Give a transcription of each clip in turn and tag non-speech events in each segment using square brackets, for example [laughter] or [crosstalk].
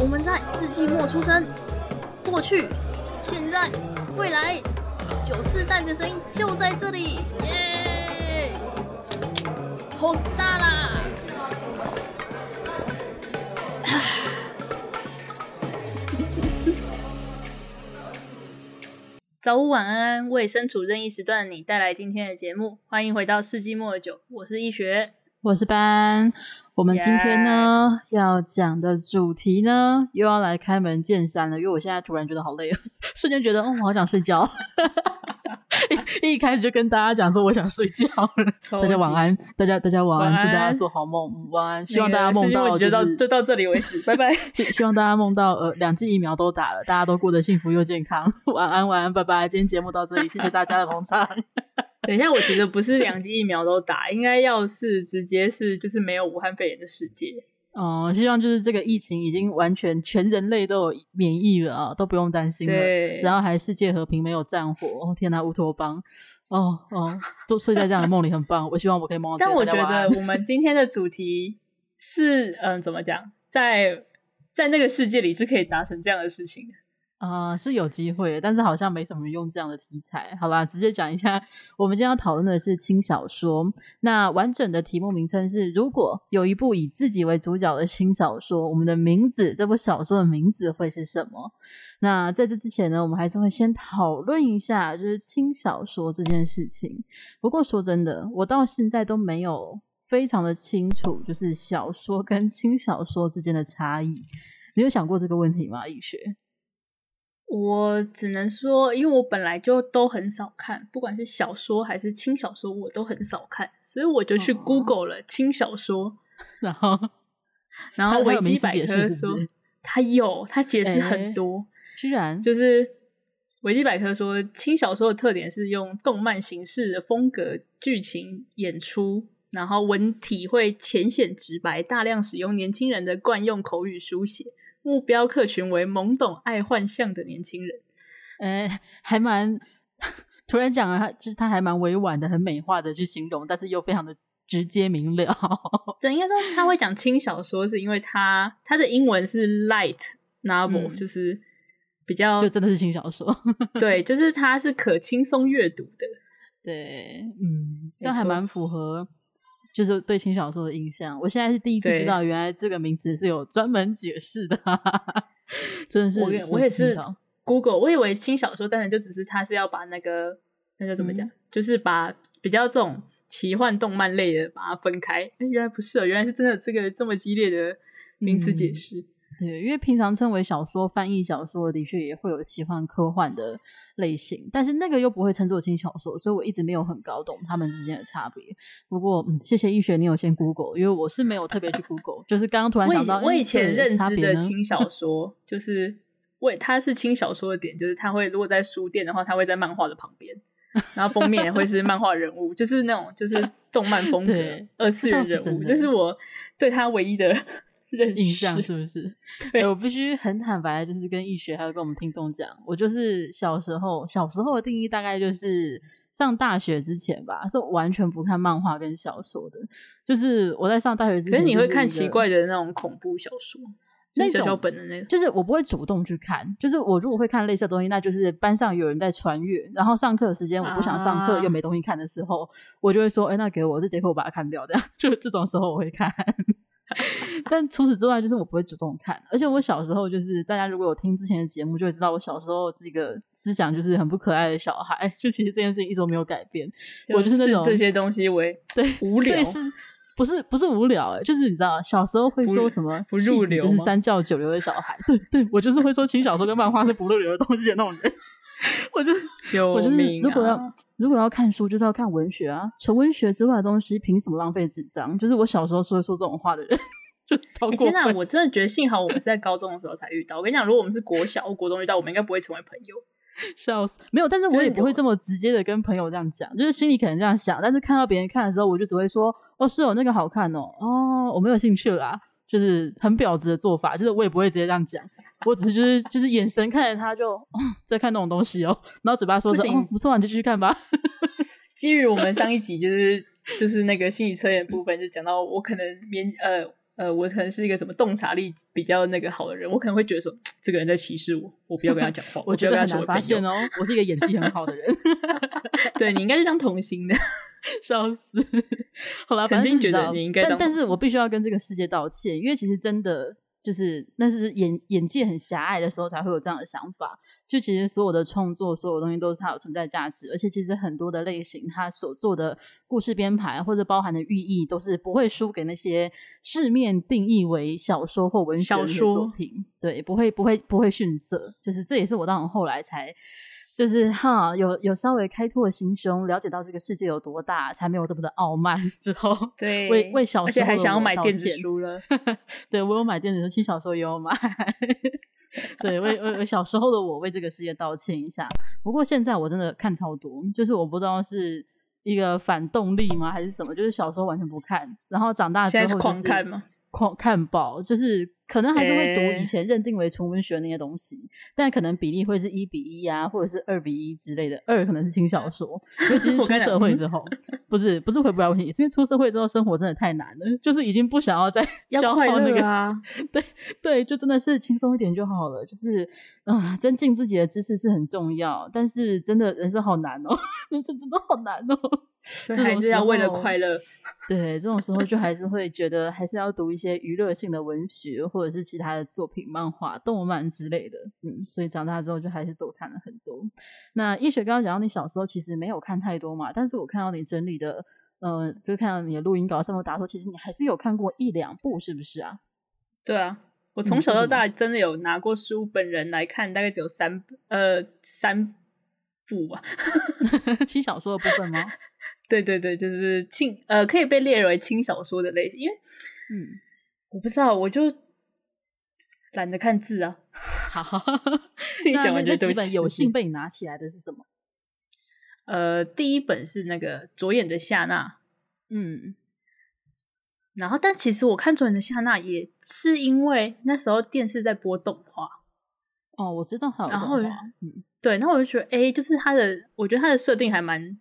我们在世纪末出生，过去、现在、未来，九四代的声音就在这里，耶！好大啦！[sighs] 早午晚安，为身处任意时段的你带来今天的节目，欢迎回到世纪末的酒，我是易学，我是班。我们今天呢要讲的主题呢，又要来开门见山了，因为我现在突然觉得好累，[laughs] 瞬间觉得哦，我好想睡觉。一 [laughs] 一开始就跟大家讲说我想睡觉了，大家晚安，大家大家晚安，祝大家做好梦，晚安。希望大家梦到就是到就到这里为止，[laughs] 拜拜。希希望大家梦到呃两剂疫苗都打了，大家都过得幸福又健康。晚安晚安，拜拜。今天节目到这里，谢谢大家的捧场。等一下，我觉得不是两剂疫苗都打，应该要是直接是就是没有武汉肺炎的世界。哦，希望就是这个疫情已经完全全人类都有免疫了啊，都不用担心了。对，然后还世界和平，没有战火。哦天哪，乌托邦！哦哦，就睡在这样的梦里很棒。我希望我可以梦到。但我觉得我们今天的主题是，嗯，怎么讲，在在那个世界里是可以达成这样的事情的。啊、是有机会，但是好像没什么人用这样的题材。好吧，直接讲一下，我们今天要讨论的是轻小说。那完整的题目名称是：如果有一部以自己为主角的轻小说，我们的名字，这部小说的名字会是什么？那在这之前呢，我们还是会先讨论一下，就是轻小说这件事情。不过说真的，我到现在都没有非常的清楚，就是小说跟轻小说之间的差异。你有想过这个问题吗？易学？我只能说，因为我本来就都很少看，不管是小说还是轻小说，我都很少看，所以我就去 Google 了轻小说，哦、[laughs] 然后，然后维基百科说它有，它解释很多，居然就是维基百科说轻小说的特点是用动漫形式的风格剧情演出，然后文体会浅显直白，大量使用年轻人的惯用口语书写。目标客群为懵懂爱幻象的年轻人，哎、欸，还蛮 [laughs] 突然讲了，他就是他还蛮委婉的，很美化的去形容，但是又非常的直接明了。[laughs] 对，应该说他会讲轻小说，是因为他他的英文是 light novel，、嗯、就是比较就真的是轻小说。对，就是它是可轻松阅读的。[laughs] 对，嗯，这样还蛮符合。就是对轻小说的印象，我现在是第一次知道，原来这个名词是有专门解释的，对 [laughs] 真的是我也我也是 Google，我以为轻小说真的就只是他是要把那个那个怎么讲，嗯、就是把比较这种奇幻动漫类的把它分开，原来不是哦，原来是真的这个这么激烈的名词解释。嗯对，因为平常称为小说、翻译小说的确也会有奇幻、科幻的类型，但是那个又不会称作轻小说，所以我一直没有很搞懂他们之间的差别。不过，嗯，谢谢易学，你有先 Google，因为我是没有特别去 Google，就是刚刚突然想到，我以前认知的轻小 [laughs] 说就是，为它是轻小说的点，就是它会如果在书店的话，它会在漫画的旁边，然后封面也会是漫画人物，就是那种就是动漫风格、二次元人物，这是我对它唯一的。[laughs] 印象是不是？对，我必须很坦白，就是跟易学还有跟我们听众讲，我就是小时候小时候的定义大概就是上大学之前吧，是完全不看漫画跟小说的。就是我在上大学之前，可是你会看奇怪的那种恐怖小说，那种小小本的那个，就是我不会主动去看。就是我如果会看类似的东西，那就是班上有人在穿越，然后上课的时间我不想上课又没东西看的时候，啊、我就会说：“哎、欸，那给我这节课，我把它看掉。”这样，[laughs] 就这种时候我会看。[laughs] 但除此之外，就是我不会主动看，而且我小时候就是大家如果有听之前的节目，就会知道我小时候是一个思想就是很不可爱的小孩。就其实这件事情一直都没有改变，就我就是那种这些东西为 [laughs] 对无聊，对是不是不是无聊？哎，就是你知道小时候会说什么不入流，就是三教九流的小孩。对对，我就是会说轻小说跟漫画是不入流的东西的那种人。[laughs] 我就、啊、我就是如果要如果要看书，就是要看文学啊。纯文学之外的东西，凭什么浪费纸张？就是我小时候说会说这种话的人，就超过分。欸、天哪，我真的觉得幸好我们是在高中的时候才遇到。我跟你讲，如果我们是国小或国中遇到，我们应该不会成为朋友。[laughs] 笑死，没有，但是我也不会这么直接的跟朋友这样讲，就是心里可能这样想，但是看到别人看的时候，我就只会说：“哦，是哦，那个好看哦，哦，我没有兴趣啦。”就是很婊子的做法，就是我也不会直接这样讲。我只是就是就是眼神看着他就，在看那种东西哦，然后嘴巴说着不行、哦、不错，你就继续看吧。[laughs] 基于我们上一集就是就是那个心理测验部分，就讲到我可能免呃呃，我可能是一个什么洞察力比较那个好的人，我可能会觉得说，这个人在歧视我，我不要跟他讲话。[laughs] 我觉得很难发现哦，我是一个演技很好的人。[laughs] 对，你应该是当童星的，笑死。好了，曾经觉得你应该，但但是我必须要跟这个世界道歉，因为其实真的。就是那是眼眼界很狭隘的时候才会有这样的想法。就其实所有的创作，所有东西都是它有存在价值，而且其实很多的类型，它所做的故事编排或者包含的寓意，都是不会输给那些市面定义为小说或文学的作品。对，不会不会不会逊色。就是这也是我当然后来才。就是哈，有有稍微开拓心胸，了解到这个世界有多大，才没有这么的傲慢。[laughs] 之后，对，为为小时候还想要买电子书了。[laughs] 对，我有买电子书，其实小时候也有买。对，为为为小时候的我为这个世界道歉一下。不过现在我真的看超多，就是我不知道是一个反动力吗，还是什么？就是小时候完全不看，然后长大之后、就是、狂看吗？狂看爆，就是可能还是会读以前认定为纯文学那些东西，欸、但可能比例会是一比一啊，或者是二比一之类的。二可能是轻小说，尤其是 [laughs] 出社会之后，不是不是回不来问题，是因为出社会之后生活真的太难了，就是已经不想要再 [laughs] 消耗那个啊，[laughs] 对对，就真的是轻松一点就好了。就是啊、呃，增进自己的知识是很重要，但是真的人生好难哦，人生真的好难哦。所以还是要为了快乐，对，这种时候就还是会觉得还是要读一些娱乐性的文学，或者是其他的作品、漫画、动漫之类的。嗯，所以长大之后就还是多看了很多。那易学刚刚讲到你小时候其实没有看太多嘛，但是我看到你整理的，呃，就看到你的录音稿上面打说，其实你还是有看过一两部，是不是啊？对啊，我从小到大真的有拿过书本人来看，大概只有三呃三部吧。[laughs] [laughs] 轻小说的部分吗？[laughs] 对对对，就是轻呃，可以被列为轻小说的类型，因为嗯，我不知道，我就懒得看字啊。[laughs] 好，自己讲完觉得几本有幸被你拿起来的是什么？呃，第一本是那个左眼的夏娜，嗯，然后但其实我看左眼的夏娜也是因为那时候电视在播动画。哦，我知道还有动画，然后嗯，对，那我就觉得，哎，就是它的，我觉得它的设定还蛮。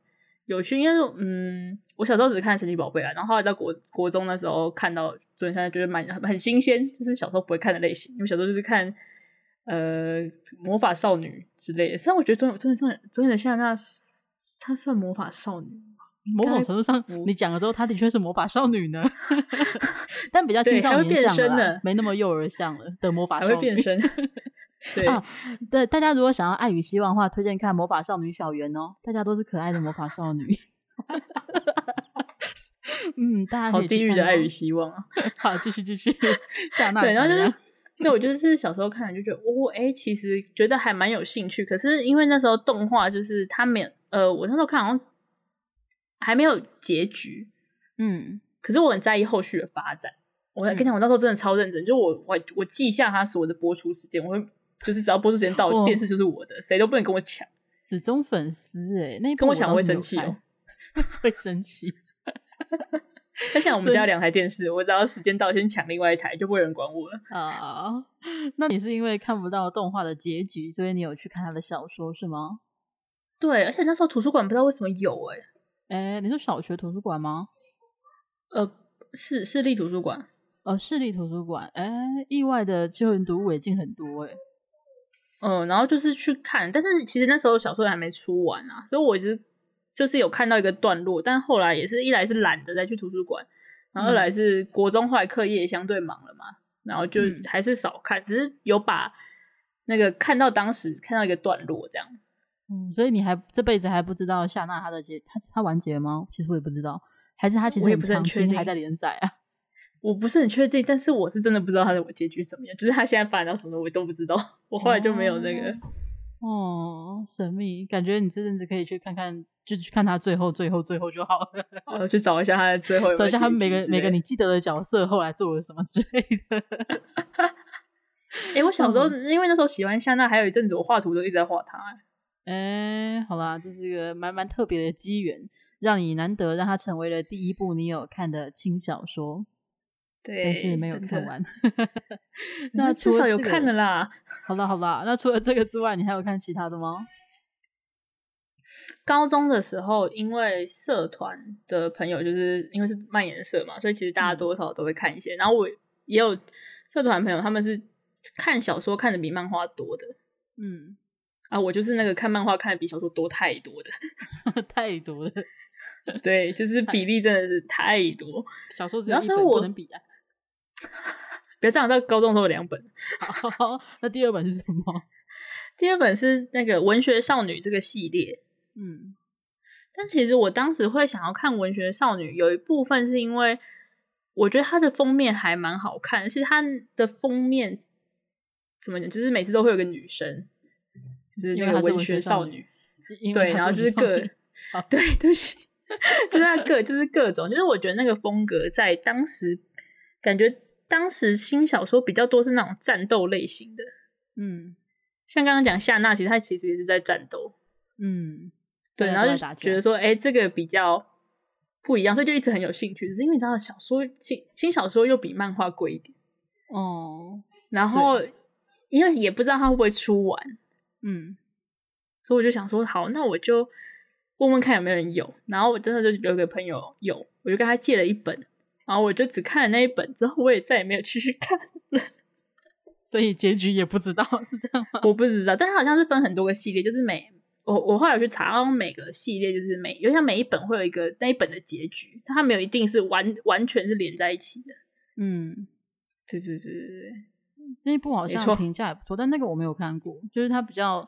有趣，因为嗯，我小时候只看神奇宝贝啦，然后后来到国国中的时候看到，所以现在觉得蛮很新鲜，就是小时候不会看的类型。因为小时候就是看呃魔法少女之类的，虽然我觉得中中中中眼的夏娜，她算魔法少女，某种程度上你讲了之后，她的确是魔法少女呢 [laughs] [laughs] 但比较青少年像的，没那么幼儿像了的魔法少女变身。[laughs] 对啊，对，大家如果想要爱与希望的话，推荐看《魔法少女小圆》哦。大家都是可爱的魔法少女。嗯，大家好地狱的爱与希望啊！好，继续继续。夏娜，对，然后就是，对我就是小时候看就觉得，哦，哎，其实觉得还蛮有兴趣。可是因为那时候动画就是它没有，呃，我那时候看好像还没有结局。嗯，可是我很在意后续的发展。我跟你讲，我那时候真的超认真，就我我我记下它所有的播出时间，我会。就是只要播出时间到，电视就是我的，谁都不能跟我抢。死忠粉丝哎，那跟我抢 [laughs] 会生气哦，[laughs] 会生气。他像我们家两台电视，我只要时间到先抢另外一台，就不会有人管我了啊。那你是因为看不到动画的结局，所以你有去看他的小说是吗？对，而且那时候图书馆不知道为什么有哎、欸，哎、欸，你说小学图书馆吗？呃，市市立图书馆，呃，市立图书馆，哎、欸，意外的就人读物也进很多哎、欸。嗯，然后就是去看，但是其实那时候小说还没出完啊，所以我一直就是有看到一个段落，但后来也是一来是懒得再去图书馆，然后二来是国中后来课业也相对忙了嘛，然后就还是少看，嗯、只是有把那个看到当时看到一个段落这样。嗯，所以你还这辈子还不知道夏娜她的结，她她完结了吗？其实我也不知道，还是她其实很长期还在连载啊。[laughs] 我不是很确定，但是我是真的不知道她的结局怎么样，就是她现在发展到什么我都不知道。我后来就没有那个哦，神秘，感觉你这阵子可以去看看，就去看他最后、最后、最后就好了。[laughs] 我，去找一下他的最后有有，找一下他每个每个你记得的角色后来做了什么之类的。哎、欸，我小时候、嗯、因为那时候喜欢夏娜，还有一阵子我画图都一直在画他。哎、欸，好啦，这是一个蛮蛮特别的机缘，让你难得让它成为了第一部你有看的轻小说。对，但是没有看完。[laughs] 那至少有看了啦。[laughs] 好了好了，那除了这个之外，你还有看其他的吗？高中的时候，因为社团的朋友，就是因为是漫研社嘛，所以其实大家多少都会看一些。嗯、然后我也有社团朋友，他们是看小说看的比漫画多的。嗯，啊，我就是那个看漫画看的比小说多太多的，[laughs] 太多了。对，就是比例真的是太多。小说只要一本不能比啊。[laughs] 不要这样，到高中都有两本。[laughs] 好，那第二本是什么？第二本是那个文学少女这个系列。嗯，但其实我当时会想要看文学少女，有一部分是因为我觉得它的封面还蛮好看的，是它的封面怎么讲？就是每次都会有个女生，就是那个文学少女，对，然后就是各对，对不起，就是那各就是各种，就是我觉得那个风格在当时感觉。当时新小说比较多是那种战斗类型的，嗯，像刚刚讲夏娜，其实她其实也是在战斗，嗯，对，然后就觉得说，哎、欸，这个比较不一样，所以就一直很有兴趣。只是因为你知道，小说新新小说又比漫画贵一点，哦，然后因为也不知道它会不会出完，嗯，所以我就想说，好，那我就问问看有没有人有。然后我真的就有个朋友有，我就跟他借了一本。然后我就只看了那一本，之后我也再也没有继续看了，[laughs] 所以结局也不知道是这样吗？我不知道，但它好像是分很多个系列，就是每我我后来有去查，每个系列就是每，就像每一本会有一个那一本的结局，但它没有一定是完完全是连在一起的。嗯，对对对对对，那一部好像评价也不错，但那个我没有看过，就是它比较。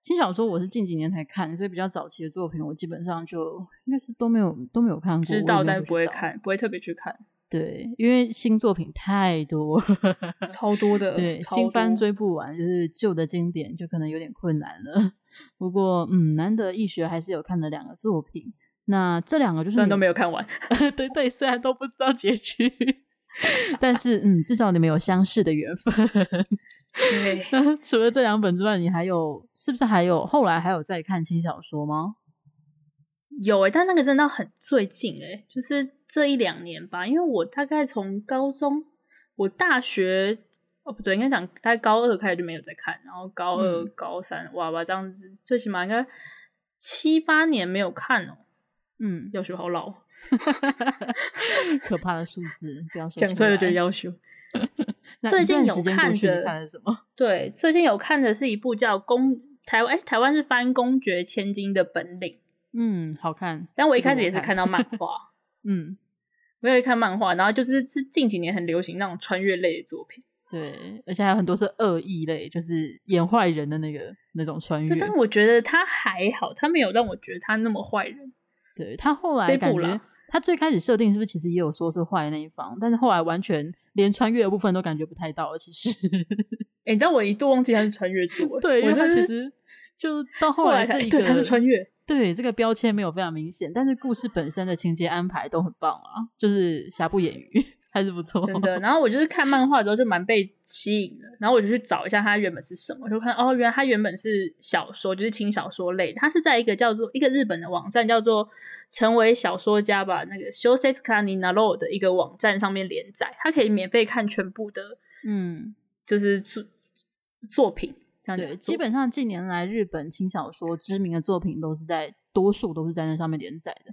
轻小说我是近几年才看，所以比较早期的作品我基本上就应该是都没有都没有看过。知道但不会看，不会特别去看。对，因为新作品太多，[laughs] 超多的。对，新番追不完，就是旧的经典就可能有点困难了。[laughs] 不过嗯，难得一学还是有看了两个作品。那这两个就是虽然都没有看完，[laughs] 对对，虽然都不知道结局。但是，嗯，至少你们有相识的缘分。对，[laughs] 除了这两本之外，你还有是不是还有后来还有在看轻小说吗？有诶、欸，但那个真的很最近诶、欸，就是这一两年吧。因为我大概从高中，我大学哦不对，应该讲大概高二开始就没有在看，然后高二、嗯、高三，哇哇这样子，最起码应该七八年没有看哦、喔。嗯，要学好老。[laughs] 可怕的数字，不要说讲出来就要求。[laughs] 最近有看的，看什么？[laughs] 对，最近有看的是一部叫《公台湾》欸，台湾是翻《公爵千金的本领》。嗯，好看。但我一开始也是看到漫画，嗯，我也看漫画，然后就是是近几年很流行那种穿越类的作品。对，而且还有很多是恶意类，就是演坏人的那个那种穿越。对，但我觉得他还好，他没有让我觉得他那么坏人。对，他后来感觉。他最开始设定是不是其实也有说是坏的那一方，但是后来完全连穿越的部分都感觉不太到了。其实，哎、欸，你知道我一度忘记他是穿越组，[laughs] 对，因为他其实就到后来这一个，[laughs] 对，他是穿越，对，这个标签没有非常明显，但是故事本身的情节安排都很棒啊，就是瑕不掩瑜。还是不错，真的。然后我就是看漫画之后就蛮被吸引的，然后我就去找一下它原本是什么，就看哦，原来它原本是小说，就是轻小说类。它是在一个叫做一个日本的网站叫做“成为小说家吧”那个 Shousetsuka ni Narou 的一个网站上面连载，它可以免费看全部的，嗯，就是作作品。这样对，基本上近年来日本轻小说知名的作品都是在多数都是在那上面连载的。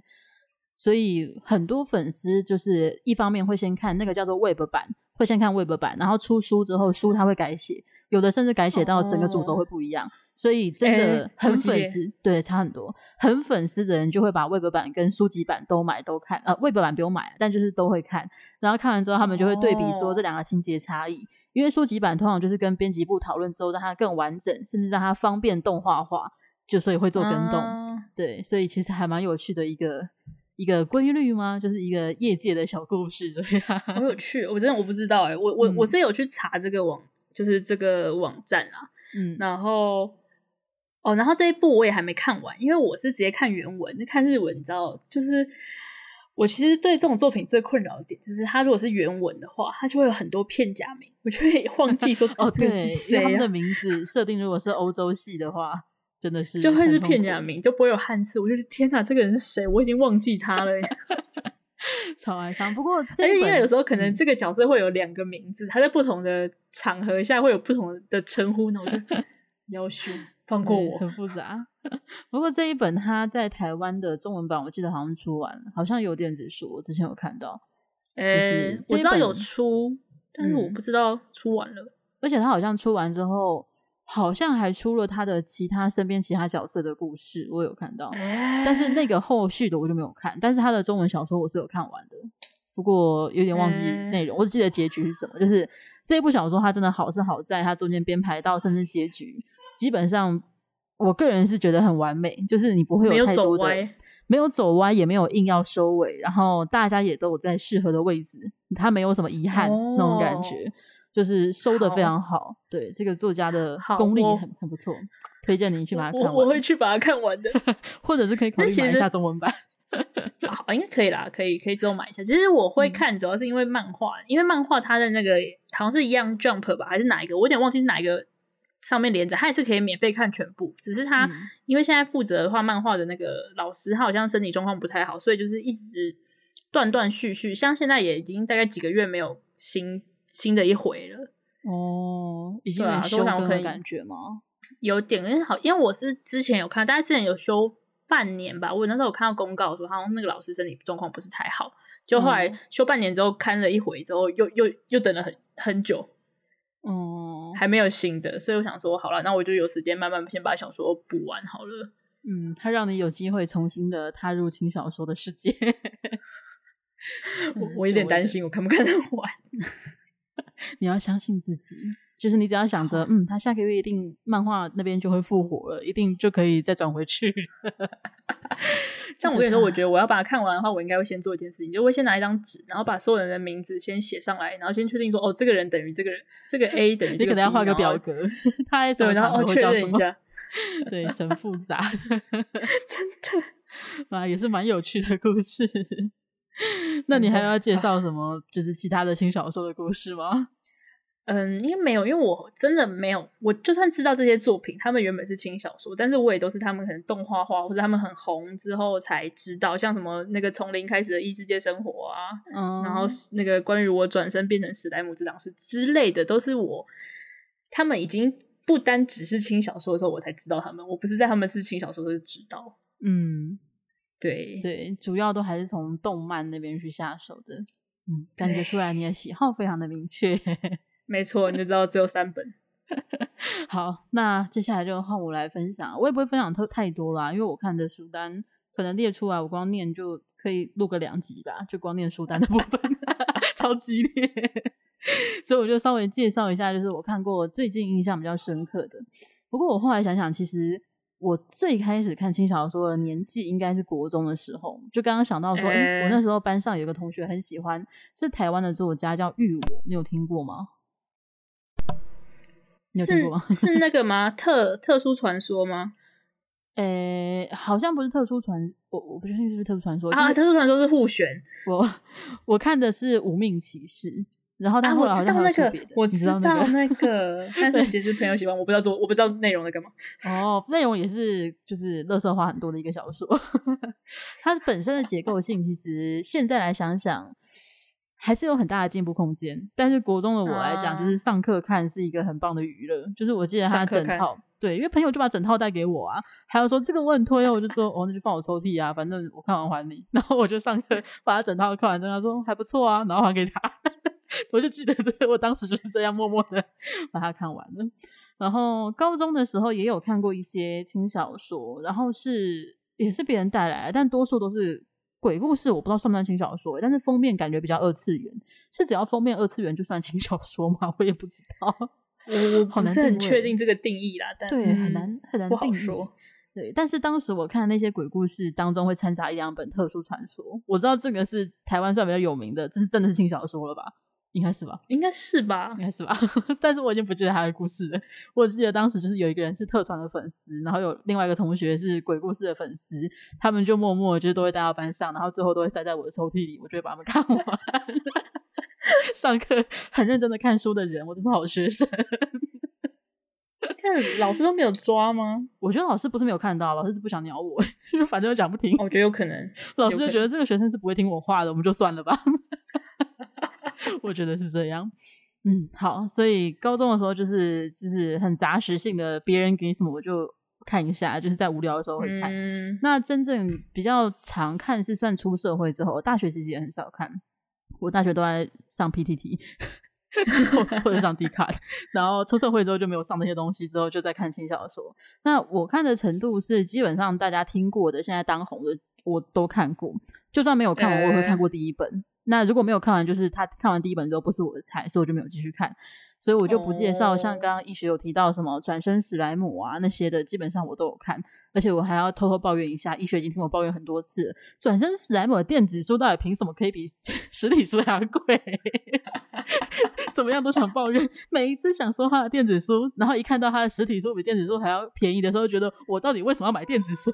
所以很多粉丝就是一方面会先看那个叫做 Web 版，会先看 Web 版，然后出书之后书他会改写，有的甚至改写到整个主轴会不一样。哦、所以真的很粉丝，对，差很多。很粉丝的人就会把 Web 版跟书籍版都买都看，呃，Web 版不用买，但就是都会看。然后看完之后，他们就会对比说这两个情节差异，哦、因为书籍版通常就是跟编辑部讨论之后让它更完整，甚至让它方便动画化，就所以会做跟动。哦、对，所以其实还蛮有趣的一个。一个规律吗？就是一个业界的小故事这样，[laughs] 好有趣。我真的我不知道哎、欸，我我、嗯、我是有去查这个网，就是这个网站啊。嗯，然后哦，然后这一部我也还没看完，因为我是直接看原文，看日文，你知道，就是我其实对这种作品最困扰的点，就是它如果是原文的话，它就会有很多片假名，我就会 [laughs] 忘记说哦，这个是谁、啊？他们的名字设定如果是欧洲系的话。真的是就会是片假名，就不会有汉字。我就是天哪，这个人是谁？我已经忘记他了。[laughs] 超哀伤。不过，[laughs] 而且因为有时候可能这个角色会有两个名字，他在不同的场合下会有不同的称呼，那我就 [laughs] 要求放过我，很复杂。不过这一本他在台湾的中文版，我记得好像出完了，好像有电子书，我之前有看到。呃，我知道有出，但是我不知道出完了。而且他好像出完之后，好像还出了他的其他身边其他角色的故事，我有看到。欸、但是那个后续的我就没有看，但是他的中文小说我是有看完的，不过有点忘记内容，欸、我只记得结局是什么。就是这一部小说它真的好是好在它中间编排到甚至结局，基本上我个人是觉得很完美，就是你不会有太多的没有走歪，没有走歪，也没有硬要收尾，然后大家也都有在适合的位置，他没有什么遗憾、哦、那种感觉。就是收的非常好，好对这个作家的功力很很不错，推荐你去把它看完。我，我会去把它看完的，或者是可以考虑买一下中文版。[laughs] 好，应该可以啦，可以可以之后买一下。其实我会看，主要是因为漫画，嗯、因为漫画它的那个好像是一样 Jump 吧，还是哪一个？我有点忘记是哪一个上面连载，它也是可以免费看全部。只是它、嗯、因为现在负责画漫画的那个老师，他好像身体状况不太好，所以就是一直断断续续。像现在也已经大概几个月没有新。新的一回了哦，已经有休更的感觉吗？有点，因为好，因为我是之前有看，大家之前有休半年吧。我那时候有看到公告说，好像那个老师身体状况不是太好，就后来休半年之后看了一回之后，又又又等了很很久，哦、嗯，还没有新的，所以我想说，好了，那我就有时间慢慢先把小说补完好了。嗯，他让你有机会重新的踏入轻小说的世界。[laughs] 我我有点担心，我看不看得完。你要相信自己，就是你只要想着，嗯，他下个月一定漫画那边就会复活了，一定就可以再转回去。[laughs] 像我跟你说，我觉得我要把它看完的话，我应该会先做一件事情，就会先拿一张纸，然后把所有人的名字先写上来，然后先确定说，哦，这个人等于这个人，这个 [laughs] A 等于这个 B，你可能要画个表格，[laughs] 他还什么然后确认一下，对，很复杂，真的啊，也是蛮有趣的故事。那你还要介绍什么？就是其他的轻小说的故事吗？嗯，应该没有，因为我真的没有。我就算知道这些作品，他们原本是轻小说，但是我也都是他们可能动画化或者他们很红之后才知道，像什么那个从零开始的异世界生活啊，嗯，然后那个关于我转身变成史莱姆之长是之类的，都是我他们已经不单只是轻小说的时候我才知道他们，我不是在他们是轻小说的时候就知道，嗯。对对，主要都还是从动漫那边去下手的，嗯，感觉出来你的喜好非常的明确，没错，你就知道只有三本。[laughs] 好，那接下来就换我来分享，我也不会分享特太多啦，因为我看的书单可能列出来，我光念就可以录个两集吧，就光念书单的部分，[laughs] 超激烈，所以我就稍微介绍一下，就是我看过最近印象比较深刻的。不过我后来想想，其实。我最开始看轻小说的年纪应该是国中的时候，就刚刚想到说，哎、我那时候班上有个同学很喜欢，是台湾的作家叫玉我，你有听过吗？你有听过吗？是，是那个吗？特特殊传说吗？诶、欸，好像不是特殊传，我我不确定是不是特殊传说啊。特殊传说是互选，我我看的是无命骑士。然后他后来好像还有别的，啊，我知道那个，我知道那个，[laughs] 但是其实朋友喜欢，我不知道做，我不知道内容在干嘛。哦，内容也是就是乐色话很多的一个小说，[laughs] 它本身的结构性其实现在来想想还是有很大的进步空间。但是国中的我来讲，啊、就是上课看是一个很棒的娱乐，就是我记得他整套，对，因为朋友就把整套带给我啊，还有说这个我很推，我就说哦，那就放我抽屉啊，反正我看完还你。然后我就上课把他整套看完之后，他说还不错啊，然后还给他。[laughs] 我就记得这个，我当时就是这样默默的把它看完了。然后高中的时候也有看过一些轻小说，然后是也是别人带来的，但多数都是鬼故事，我不知道算不算轻小说，但是封面感觉比较二次元，是只要封面二次元就算轻小说吗？我也不知道，我 [laughs] 我不是很确定这个定义啦，但对，很难很难定说。对，但是当时我看那些鬼故事当中会掺杂一两本特殊传说，我知道这个是台湾算比较有名的，这是真的是轻小说了吧？应该是吧，应该是吧，应该是吧。但是我已经不记得他的故事了。我记得当时就是有一个人是特传的粉丝，然后有另外一个同学是鬼故事的粉丝，他们就默默就是都会带到班上，然后最后都会塞在我的抽屉里，我就会把他们看完。[laughs] 上课很认真的看书的人，我真是好学生。看老师都没有抓吗？[laughs] 我觉得老师不是没有看到，老师是不想鸟我，[laughs] 反正又讲不听。我觉得有可能，老师就觉得这个学生是不会听我话的，我们就算了吧。我觉得是这样，嗯，好，所以高中的时候就是就是很杂食性的，别人给你什么我就看一下，就是在无聊的时候会看。嗯、那真正比较常看是算出社会之后，大学其实也很少看，我大学都在上 PTT，[laughs] 或者上 D 卡，[laughs] 然后出社会之后就没有上那些东西，之后就在看轻小说。那我看的程度是基本上大家听过的，现在当红的我都看过，就算没有看完，我也会看过第一本。欸那如果没有看完，就是他看完第一本之后不是我的菜，所以我就没有继续看，所以我就不介绍。Oh. 像刚刚易学有提到什么转身史莱姆啊那些的，基本上我都有看，而且我还要偷偷抱怨一下，易学已经听我抱怨很多次了，转身史莱姆的电子书到底凭什么可以比 [laughs] 实体书还要贵？[laughs] 怎么样都想抱怨，每一次想说他的电子书，然后一看到他的实体书比电子书还要便宜的时候，觉得我到底为什么要买电子书？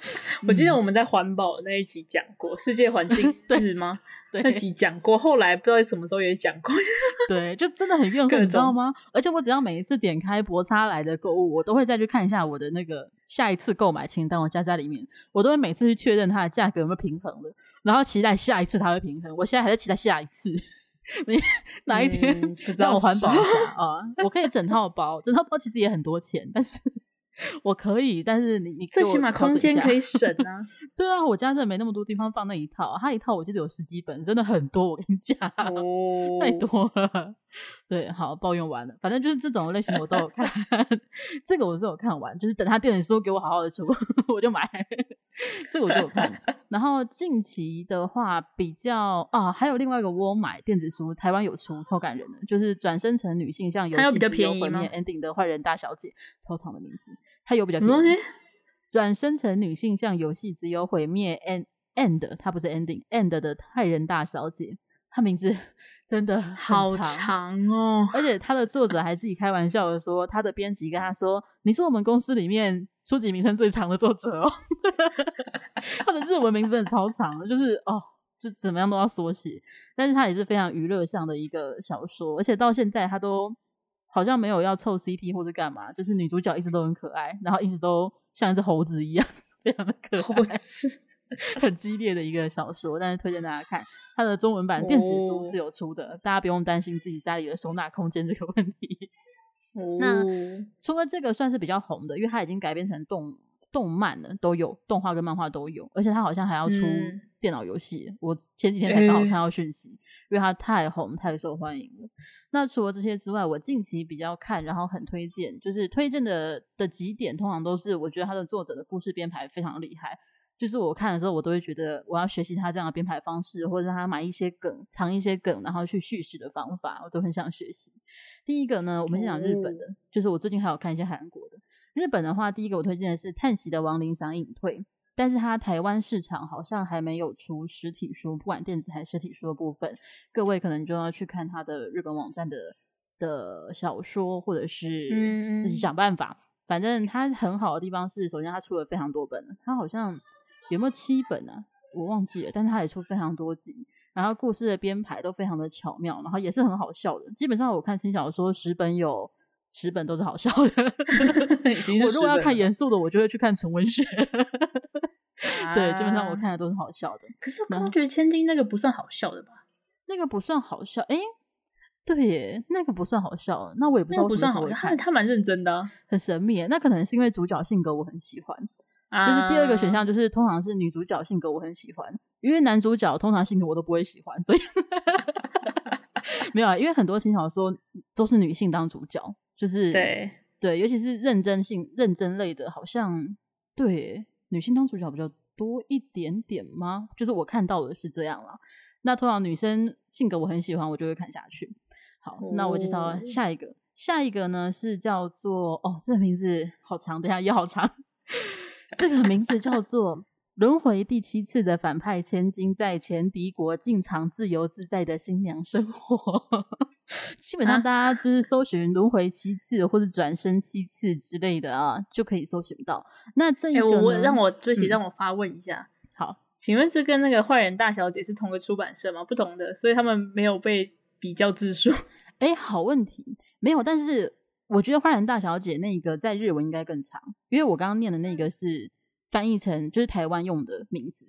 [laughs] 我记得我们在环保那一集讲过世界环境 [laughs] 日吗？对，那集讲过，后来不知道什么时候也讲过。[laughs] 对，就真的很怨恨，你知道吗？而且我只要每一次点开博差来的购物，我都会再去看一下我的那个下一次购买清单，我加在里面，我都会每次去确认它的价格有没有平衡的，然后期待下一次它会平衡。我现在还在期待下一次，你哪一天让我环保一下啊？我可以整套包，整套包其实也很多钱，但是。我可以，但是你你最起码空间可以省啊。[laughs] 对啊，我家真的没那么多地方放那一套，它一套我记得有十几本，真的很多。我跟你讲，哦、太多了。[laughs] 对，好，抱怨完了。反正就是这种类型我都有看，[laughs] 这个我是有看完，就是等他电子书给我好好的出，我就买。这个我就有看。然后近期的话，比较啊，还有另外一个我买电子书，台湾有出，超感人的，就是转生成女性向游戏只有毁灭 ending 的坏人大小姐，超长的名字。它有比较什么东西？转生成女性向游戏只有毁灭 end end，它不是 ending end 的泰人大小姐，她名字。[laughs] 真的好长哦，而且他的作者还自己开玩笑的说，他的编辑跟他说：“你是我们公司里面书籍名称最长的作者哦。”他的日文名字真的超长，就是哦，就怎么样都要缩写。但是他也是非常娱乐向的一个小说，而且到现在他都好像没有要凑 CP 或者干嘛，就是女主角一直都很可爱，然后一直都像一只猴子一样，[laughs] 非常的可爱。很激烈的一个小说，但是推荐大家看它的中文版电子书是有出的，哦、大家不用担心自己家里的收纳空间这个问题。[laughs] 哦、那除了这个算是比较红的，因为它已经改编成动动漫的，都有动画跟漫画都有，而且他好像还要出电脑游戏。嗯、我前几天才刚好看到讯息，欸、因为他太红太受欢迎了。那除了这些之外，我近期比较看，然后很推荐，就是推荐的的几点，通常都是我觉得他的作者的故事编排非常厉害。就是我看的时候，我都会觉得我要学习他这样的编排方式，或者让他买一些梗、藏一些梗，然后去叙事的方法，我都很想学习。第一个呢，我们先讲日本的，哦、就是我最近还有看一些韩国的。日本的话，第一个我推荐的是《叹息的亡灵想隐退》，但是它台湾市场好像还没有出实体书，不管电子还是实体书的部分，各位可能就要去看他的日本网站的的小说，或者是自己想办法。嗯、反正它很好的地方是，首先它出了非常多本，它好像。有没有七本呢、啊？我忘记了，但是他也出非常多集，然后故事的编排都非常的巧妙，然后也是很好笑的。基本上我看轻小说十本有十本都是好笑的。[laughs] 我如果要看严肃的，我就会去看纯文学。[laughs] 啊、对，基本上我看的都是好笑的。可是空觉千金那个不算好笑的吧？那个不算好笑，哎，对耶，那个不算好笑。那我也不知道为什么会看，他他蛮认真的、啊，很神秘。那可能是因为主角性格我很喜欢。就是第二个选项，就是通常是女主角性格我很喜欢，因为男主角通常性格我都不会喜欢，所以 [laughs] 没有啊。因为很多轻小说都是女性当主角，就是对对，尤其是认真性认真类的，好像对女性当主角比较多一点点吗？就是我看到的是这样啦。那通常女生性格我很喜欢，我就会看下去。好，哦、那我介绍下一个，下一个呢是叫做哦，这个名字好长，等一下也好长。[laughs] 这个名字叫做“轮回第七次的反派千金在前敌国进场自由自在的新娘生活”。[laughs] 基本上大家就是搜寻“轮回七次”或者“转身七次”之类的啊，就可以搜寻到。那这一个、欸、我让我最起让我发问一下，嗯、好，请问是跟那个坏人大小姐是同个出版社吗？不同的，所以他们没有被比较字数。[laughs] 哎，好问题，没有，但是。我觉得坏人大小姐那个在日文应该更长，因为我刚刚念的那个是翻译成就是台湾用的名字，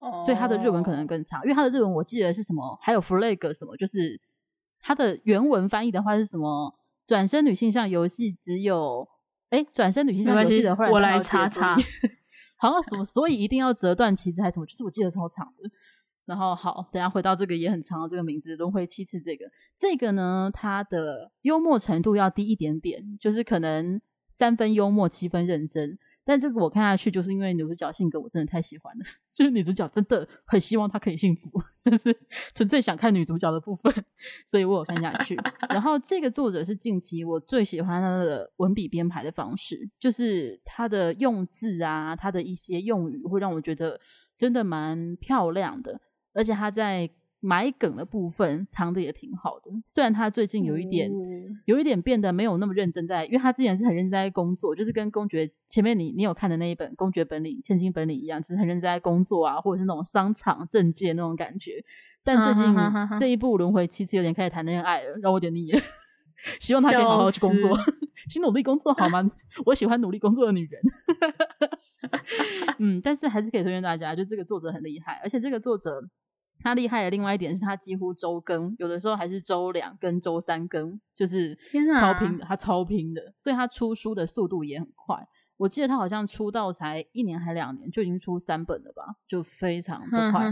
哦，所以它的日文可能更长，因为它的日文我记得是什么，还有 flag 什么，就是它的原文翻译的话是什么？转身女性向游戏只有哎，转身女性向游戏的坏人大小姐，我来查查，[laughs] 好像什么，所以一定要折断旗子还是什么，就是我记得超长的。然后好，等下回到这个也很长的这个名字，轮回七次这个，这个呢，它的幽默程度要低一点点，就是可能三分幽默，七分认真。但这个我看下去，就是因为女主角性格我真的太喜欢了，就是女主角真的很希望她可以幸福，就是纯粹想看女主角的部分，所以我有看下去。然后这个作者是近期我最喜欢他的文笔编排的方式，就是他的用字啊，他的一些用语会让我觉得真的蛮漂亮的，而且他在。埋梗的部分藏的也挺好的，虽然他最近有一点，嗯、有一点变得没有那么认真在，因为他之前是很认真在工作，就是跟公爵前面你你有看的那一本《公爵本领》《千金本领》一样，就是很认真在工作啊，或者是那种商场政界那种感觉。但最近这一部轮回七次有点开始谈恋爱了，让我有点腻了。[laughs] 希望他可以好好去工作，[laughs] 请努力工作好吗？[laughs] 我喜欢努力工作的女人。嗯，但是还是可以推荐大家，就这个作者很厉害，而且这个作者。他厉害的另外一点是他几乎周更，有的时候还是周两更、周三更，就是超拼的。他超拼的，所以他出书的速度也很快。我记得他好像出道才一年还两年就已经出三本了吧，就非常的快。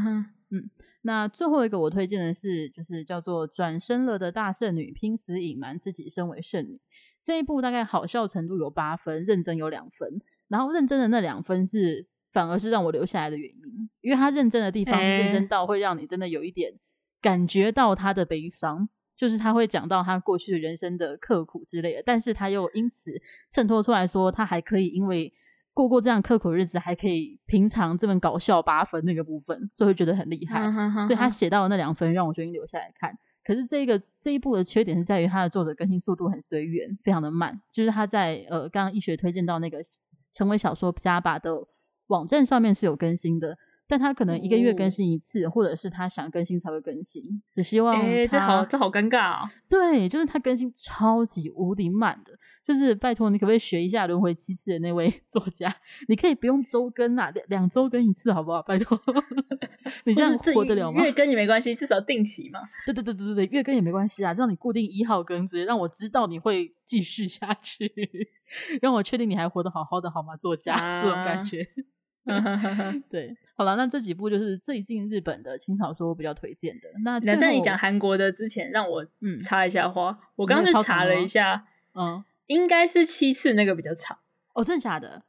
嗯，那最后一个我推荐的是，就是叫做《转身了的大圣女拼死隐瞒自己身为圣女》这一部，大概好笑程度有八分，认真有两分，然后认真的那两分是。反而是让我留下来的原因，因为他认真的地方是认真到会让你真的有一点感觉到他的悲伤，就是他会讲到他过去的人生的刻苦之类的，但是他又因此衬托出来说，他还可以因为过过这样刻苦的日子，还可以平常这么搞笑八分那个部分，所以会觉得很厉害。所以他写到的那两分让我决定留下来看。可是这个这一部的缺点是在于他的作者更新速度很随缘，非常的慢。就是他在呃刚刚易学推荐到那个成为小说家吧的。网站上面是有更新的，但他可能一个月更新一次，哦、或者是他想更新才会更新。只希望，哎、欸，这好，这好尴尬啊、哦！对，就是他更新超级无敌慢的，就是拜托你可不可以学一下轮回七次的那位 [laughs] 作家？你可以不用周更啊，两两周更一次好不好？拜托，[laughs] 你这样活得了吗？月更也没关系，至少定期嘛。[laughs] 对对对对对，月更也没关系啊，让你固定一号更，直接让我知道你会继续下去，让我确定你还活得好好的好吗？作家、啊、这种感觉。[laughs] 对，好了，那这几部就是最近日本的轻小说比较推荐的。那在你讲韩国的之前，让我嗯插一下话。我刚刚就查了一下，嗯，应该是七次那个比较长。哦，真的假的？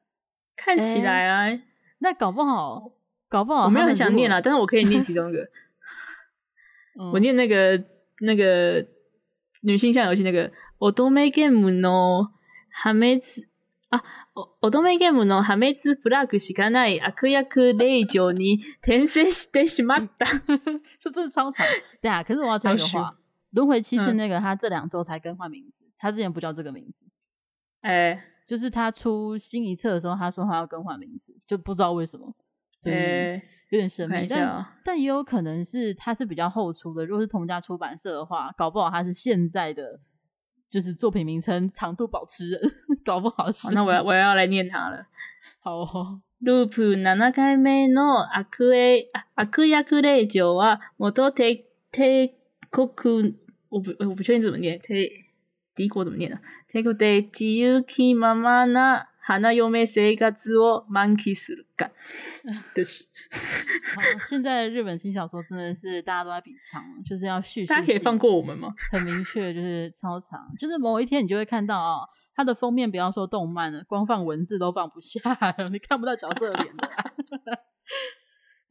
看起来啊，欸、那搞不好，搞不好我没有很想念啊，但是我可以念其中一个。嗯、[laughs] 我念那个那个女性向游戏那个乙女ゲームの破灭啊。 乙女ゲームの破灭フラグしかない悪役令嬢に転生してしまった，[laughs] 就这是超长。[laughs] 对啊，可是我要插一个话，轮回七次那个他这两周才更换名字，嗯、他之前不叫这个名字。哎、欸，就是他出新一册的时候，他说他要更换名字，就不知道为什么，所以有点神秘。欸、但但也有可能是他是比较后出的，如果是同家出版社的话，搞不好他是现在的。就是作品名称长度保持人， 搞不好是。那我要我要来念它了。好、哦。ループ七回目の悪役悪役令嬢は元帝帝国我不我不确定怎么念帝[laughs] 帝国怎么念的帝国で自由気ままな花嫁生活を满吃するか。对。好，现在日本轻小说真的是大家都在比长，就是要叙述。大家可以放过我们吗？很明确，就是超长，就是某一天你就会看到啊、哦， 它的封面不要说动漫了，光放文字都放不下，你看不到角色的脸的、啊。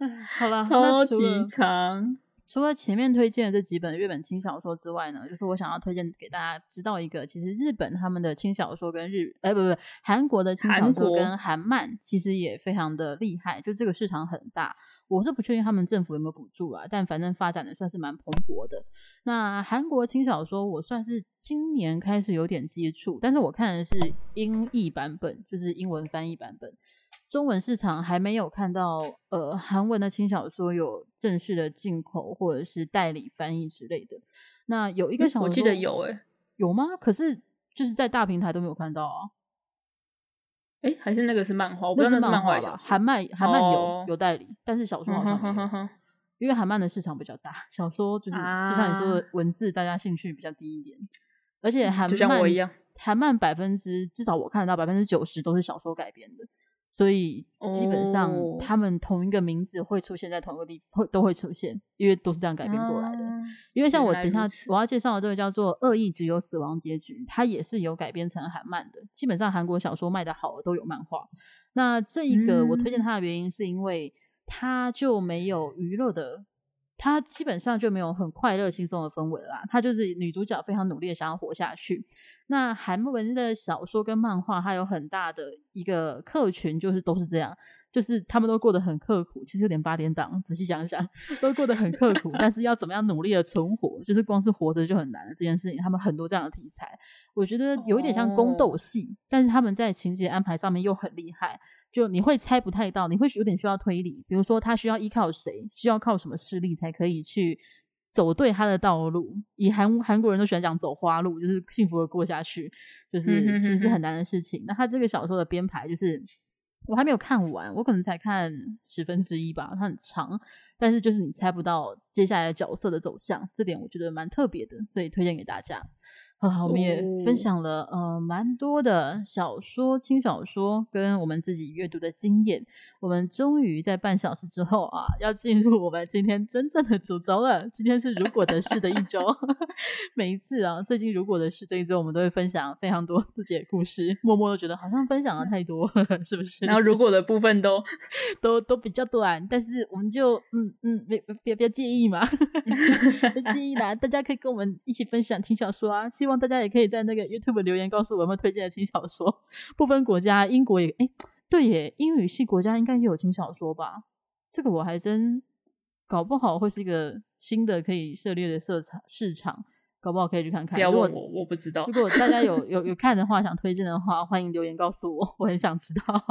[laughs] 好了，超级长。除了前面推荐的这几本日本轻小说之外呢，就是我想要推荐给大家知道一个，其实日本他们的轻小说跟日，哎、欸、不不，韩国的轻小说跟韩漫其实也非常的厉害，就这个市场很大。我是不确定他们政府有没有补助啊，但反正发展的算是蛮蓬勃的。那韩国轻小说我算是今年开始有点接触，但是我看的是英译版本，就是英文翻译版本。中文市场还没有看到，呃，韩文的轻小说有正式的进口或者是代理翻译之类的。那有一个小说，我记得有诶、欸，有吗？可是就是在大平台都没有看到啊。诶、欸，还是那个是漫画？我不知道那是漫画吧？韩漫韩漫有有代理，但是小说好像没有，嗯、哼哼哼因为韩漫的市场比较大，小说就是、啊、就像你说的文字，大家兴趣比较低一点。而且韩漫，就像我一样，韩漫百分之至少我看得到百分之九十都是小说改编的。所以基本上他们同一个名字会出现在同一个地方，会都会出现，因为都是这样改编过来的。啊、因为像我等一下我要介绍的这个叫做《恶意只有死亡结局》，它也是有改编成韩漫的。基本上韩国小说卖的好的都有漫画。那这一个我推荐它的原因是因为它就没有娱乐的。他基本上就没有很快乐、轻松的氛围啦。他就是女主角非常努力的想要活下去。那韩文的小说跟漫画，它有很大的一个客群，就是都是这样，就是他们都过得很刻苦。其实有点八点档，仔细想想，都过得很刻苦。但是要怎么样努力的存活，就是光是活着就很难的这件事情。他们很多这样的题材，我觉得有一点像宫斗戏，但是他们在情节安排上面又很厉害。就你会猜不太到，你会有点需要推理，比如说他需要依靠谁，需要靠什么势力才可以去走对他的道路。以韩韩国人都喜欢讲走花路，就是幸福的过下去，就是其实很难的事情。那他这个小说的编排，就是我还没有看完，我可能才看十分之一吧，它很长，但是就是你猜不到接下来的角色的走向，这点我觉得蛮特别的，所以推荐给大家。好，我们也分享了呃蛮多的小说、轻小说跟我们自己阅读的经验。我们终于在半小时之后啊，要进入我们今天真正的主轴了。今天是如果的事的一周，[laughs] 每一次啊，最近如果的事这一周，我们都会分享非常多自己的故事。默默都觉得好像分享了太多，是不是？然后如果的部分都 [laughs] 都都比较短，但是我们就嗯嗯，别别别介意嘛，[laughs] 别介意啦。大家可以跟我们一起分享轻小说啊，希望大家也可以在那个 YouTube 留言告诉我有没有推荐的轻小说。不分国家，英国也哎，对耶，英语系国家应该也有轻小说吧？这个我还真搞不好会是一个新的可以涉猎的市场市场。搞不好可以去看看。不要问我，我我不知道。如果大家有 [laughs] 有有看的话，想推荐的话，欢迎留言告诉我，我很想知道。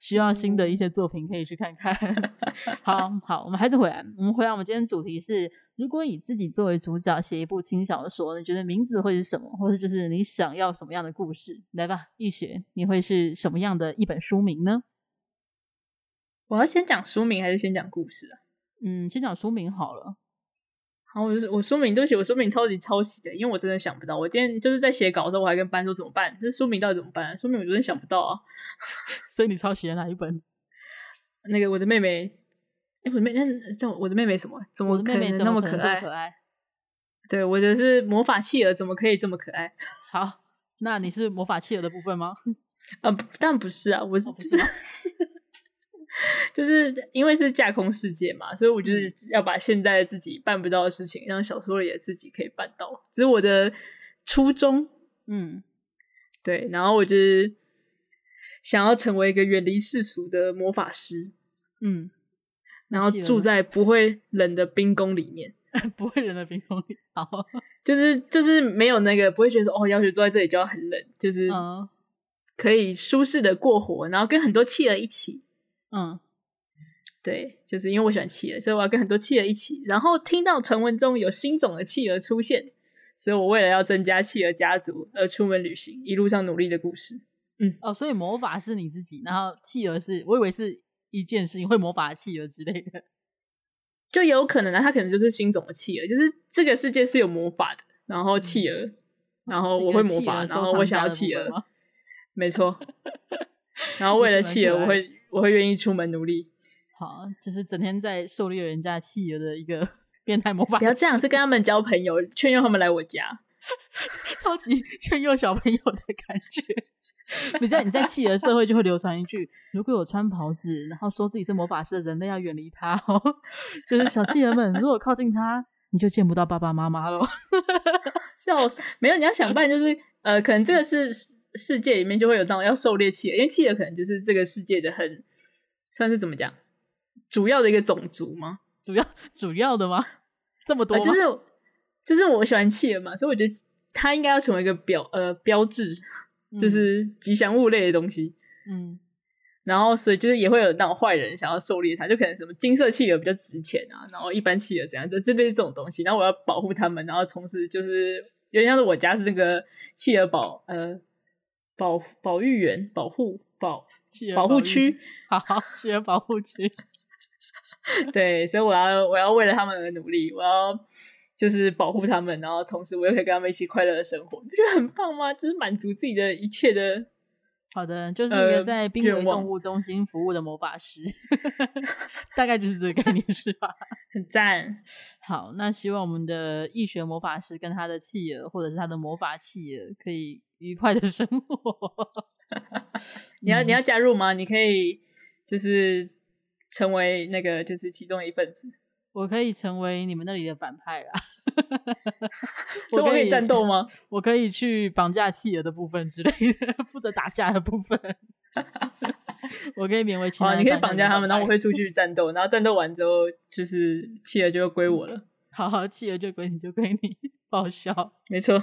需要新的一些作品可以去看看。[laughs] 好好，我们还是回来。我们回来，我们今天主题是：如果以自己作为主角写一部轻小说，你觉得名字会是什么？或者就是你想要什么样的故事？来吧，易学，你会是什么样的一本书名呢？我要先讲书名还是先讲故事啊？嗯，先讲书名好了。好，我我书名对不起，我书名超级抄袭的，因为我真的想不到。我今天就是在写稿的时候，我还跟班说怎么办？这书名到底怎么办？书名我真的想不到啊。[laughs] 所以你抄袭了哪一本？[laughs] 那个我的妹妹，哎、欸，我的妹那叫我的妹妹什么？怎么可能那么可爱？可爱对，我的是魔法企鹅，怎么可以这么可爱？[laughs] 好，那你是魔法企鹅的部分吗？啊，当然不是啊，我是。就是 [laughs] 就是因为是架空世界嘛，所以我就是要把现在自己办不到的事情，让小说里的自己可以办到，这是我的初衷。嗯，对。然后我就是想要成为一个远离世俗的魔法师。嗯，然后住在不会冷的冰宫里面，[laughs] 不会冷的冰宫里。好，[laughs] 就是就是没有那个不会觉得说哦，要是坐在这里就要很冷，就是可以舒适的过活，然后跟很多企鹅一起。嗯，对，就是因为我喜欢企鹅，所以我要跟很多企鹅一起。然后听到传闻中有新种的企鹅出现，所以我为了要增加企鹅家族而出门旅行，一路上努力的故事。嗯，哦，所以魔法是你自己，然后企鹅是我以为是一件事情，会魔法的企鹅之类的，就有可能啊，它可能就是新种的企鹅，就是这个世界是有魔法的，然后企鹅，嗯、然后我会魔法，然后我想要企鹅，[laughs] 没错，然后为了企鹅，我会。我会愿意出门努力，好，就是整天在狩猎人家企鹅的一个 [laughs] 变态魔法。不要这样，是跟他们交朋友，劝诱他们来我家，[laughs] 超级劝诱小朋友的感觉。[laughs] 你在你在企鹅社会就会流传一句：如果有穿袍子，然后说自己是魔法师的人类，要远离他哦。就是小企鹅们，如果靠近他，你就见不到爸爸妈妈了。笑死，没有，你要想办，就是呃，可能这个是。世界里面就会有那种要狩猎企鹅，因为企鹅可能就是这个世界的很算是怎么讲，主要的一个种族吗？主要主要的吗？这么多、呃？就是就是我喜欢企鹅嘛，所以我觉得它应该要成为一个标呃标志，就是吉祥物类的东西。嗯，然后所以就是也会有那种坏人想要狩猎它，就可能什么金色企鹅比较值钱啊，然后一般企鹅怎样，就这类这种东西。然后我要保护他们，然后同时就是有点像是我家是那个企鹅堡呃。保保育员、保护保保护区，好好，企鹅保护区。对，所以我要我要为了他们而努力，我要就是保护他们，然后同时我又可以跟他们一起快乐的生活，你不觉得很棒吗？就是满足自己的一切的好的，就是一个在濒危动物中心服务的魔法师，呃、[laughs] 大概就是这个概念，是吧？[laughs] 很赞。好，那希望我们的易学魔法师跟他的企鹅，或者是他的魔法企鹅，可以愉快的生活。[laughs] 你要你要加入吗？你可以就是成为那个就是其中一份子。我可以成为你们那里的反派啦。[laughs] 我可以战斗吗？[laughs] 我可以去绑架企鹅的部分之类的，[laughs] 负责打架的部分。我可以勉为其难。你可以绑架他们，然后我会出去战斗，然后战斗完之后，就是企鹅就会归我了。好好，企鹅就归你，就归你，爆笑。没错。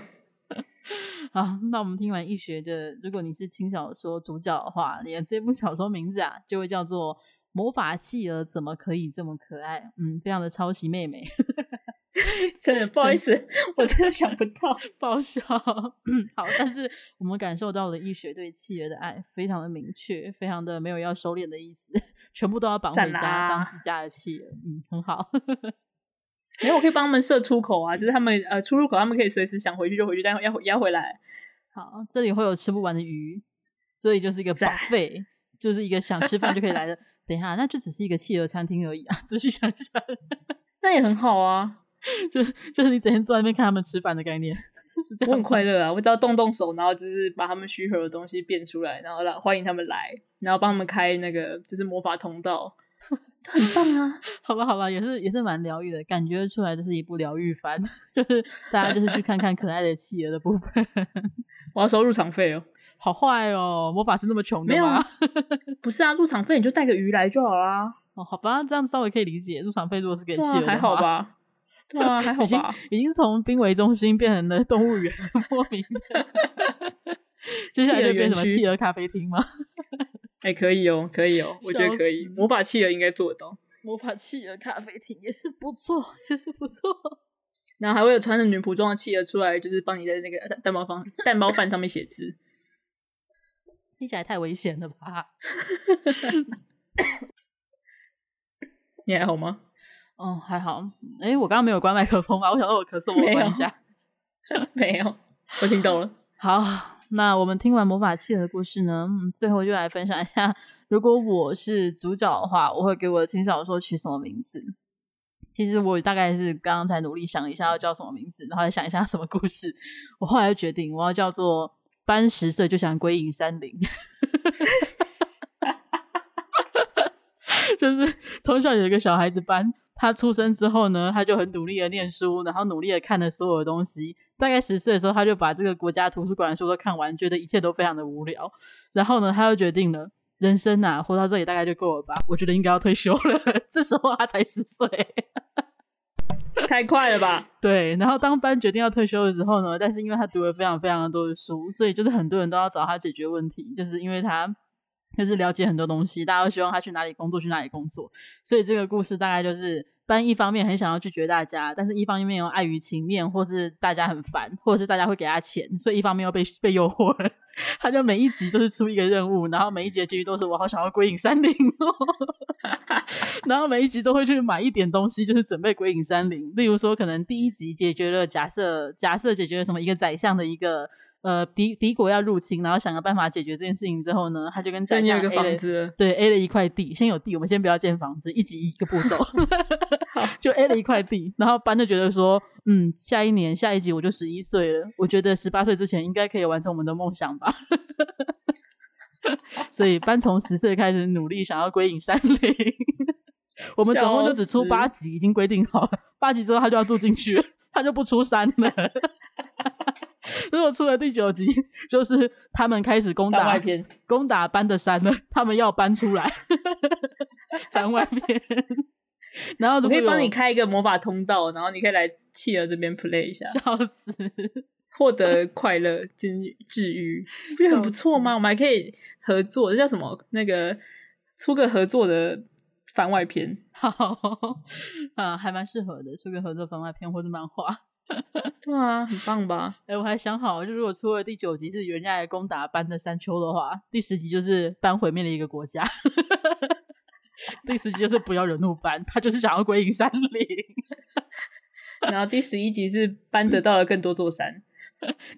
好，那我们听完易学的，如果你是轻小说主角的话，你的这部小说名字啊，就会叫做《魔法企鹅怎么可以这么可爱》。嗯，非常的抄袭妹妹。[laughs] 真的不好意思，我真的想不到，[laughs] 爆笑。嗯，好，但是我们感受到了医学对企鹅的爱，非常的明确，非常的没有要收敛的意思，全部都要绑回家当自家的企鹅。嗯，很好。[laughs] 没有我可以帮他们设出口啊，就是他们呃出入口，他们可以随时想回去就回去，但要要要回来。好，这里会有吃不完的鱼，这里就是一个 buffet，就是一个想吃饭就可以来的。等一下，那就只是一个企鹅餐厅而已啊！仔细想想，那也很好啊。[laughs] 就就是你整天坐在那边看他们吃饭的概念，是这样。我很快乐啊！我只要动动手，然后就是把他们虚拟的东西变出来，然后来欢迎他们来，然后帮他们开那个就是魔法通道，[laughs] 很棒啊！[laughs] 好吧，好吧，也是也是蛮疗愈的，感觉出来这是一部疗愈番，就是大家就是去看看可爱的企鹅的部分。我要收入场费哦！好坏哦，魔法师那么穷的吗？没有啊，不是啊，入场费你就带个鱼来就好啦。哦，好吧，这样稍微可以理解。入场费如果是给企鹅还好吧？对啊，还好吧。已经从濒危中心变成了动物园，莫名的。[laughs] 接下来就变什么企鹅咖啡厅吗？哎、欸，可以哦，可以哦，[laughs] 我觉得可以。魔法企鹅应该做得到。魔法企鹅咖啡厅也是不错，也是不错。然后还会有穿着女仆装的企鹅出来，就是帮你在那个蛋包饭蛋包饭上面写字。听起来太危险了吧？[laughs] 你还好吗？哦，还好。哎、欸，我刚刚没有关麦克风吧，我想说我咳嗽，我关一下。[laughs] 没有，我听懂了。[laughs] 好，那我们听完魔法企鹅的故事呢，最后就来分享一下，如果我是主角的话，我会给我的轻小说取什么名字？其实我大概是刚刚才努力想一下要叫什么名字，然后再想一下什么故事。我后来就决定我要叫做班十岁就想归隐山林，[laughs] 就是从小有一个小孩子班。他出生之后呢，他就很努力的念书，然后努力的看了所有的东西。大概十岁的时候，他就把这个国家图书馆的书都看完，觉得一切都非常的无聊。然后呢，他就决定了，人生啊，活到这里大概就够了吧？我觉得应该要退休了。[laughs] 这时候他才十岁，[laughs] 太快了吧？对。然后当班决定要退休的时候呢，但是因为他读了非常非常的多的书，所以就是很多人都要找他解决问题，就是因为他。就是了解很多东西，大家都希望他去哪里工作，去哪里工作。所以这个故事大概就是班一方面很想要拒绝大家，但是一方面又碍于情面，或是大家很烦，或者是大家会给他钱，所以一方面又被被诱惑了。[laughs] 他就每一集都是出一个任务，然后每一集的结局都是我好想要归隐山林哦，[laughs] 然后每一集都会去买一点东西，就是准备归隐山林。例如说，可能第一集解决了假设假设解决了什么一个宰相的一个。呃，敌敌国要入侵，然后想个办法解决这件事情之后呢，他就跟宰相 A 了，房子对 A 了一块地，先有地，我们先不要建房子，一集一个步骤，[laughs] 就 A 了一块地，然后班就觉得说，嗯，下一年下一集我就十一岁了，我觉得十八岁之前应该可以完成我们的梦想吧，[laughs] 所以班从十岁开始努力想要归隐山林，我们总共就只出八集，已经规定好了，八集之后他就要住进去了，他就不出山了。[laughs] 如果出了第九集，[laughs] 就是他们开始攻打攻打班的山了，[laughs] 他们要搬出来番外篇。然后我可以帮你开一个魔法通道，然后你可以来企鹅这边 play 一下，笑死，获得快乐、治治愈，不是很不错吗？我们还可以合作，这叫什么？那个出个合作的番外篇，好啊，还蛮适合的，出个合作番外篇或者漫画。[laughs] 对啊，很棒吧？哎、欸，我还想好，就如果出了第九集是人家来攻打班的山丘的话，第十集就是班毁灭了一个国家，[laughs] 第十集就是不要惹怒班，他就是想要归隐山林，[laughs] 然后第十一集是班得到了更多座山，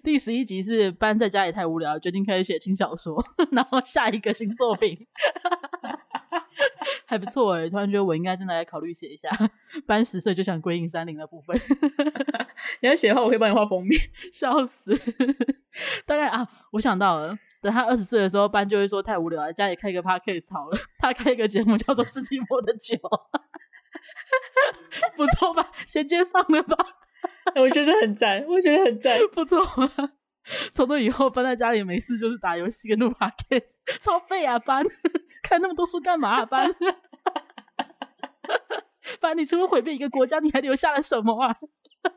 第十一集是班在家里太无聊，决定开始写轻小说，然后下一个新作品还不错哎，突然觉得我应该真的来考虑写一下班十岁就想归隐山林的部分。[laughs] 你要写的话，我可以帮你画封面，[laughs] 笑死。[laughs] 大概啊，我想到了，等他二十岁的时候，班就会说太无聊了，家里开一个 podcast 好了，他开一个节目叫做《世纪末的酒》，不错吧？衔接上了吧？我觉得很赞，我觉得很赞，不错。从那以后，班在家里没事就是打游戏跟录 podcast，超废啊！班看那么多书干嘛啊？班 [laughs] 班，你除了毁灭一个国家，你还留下了什么啊？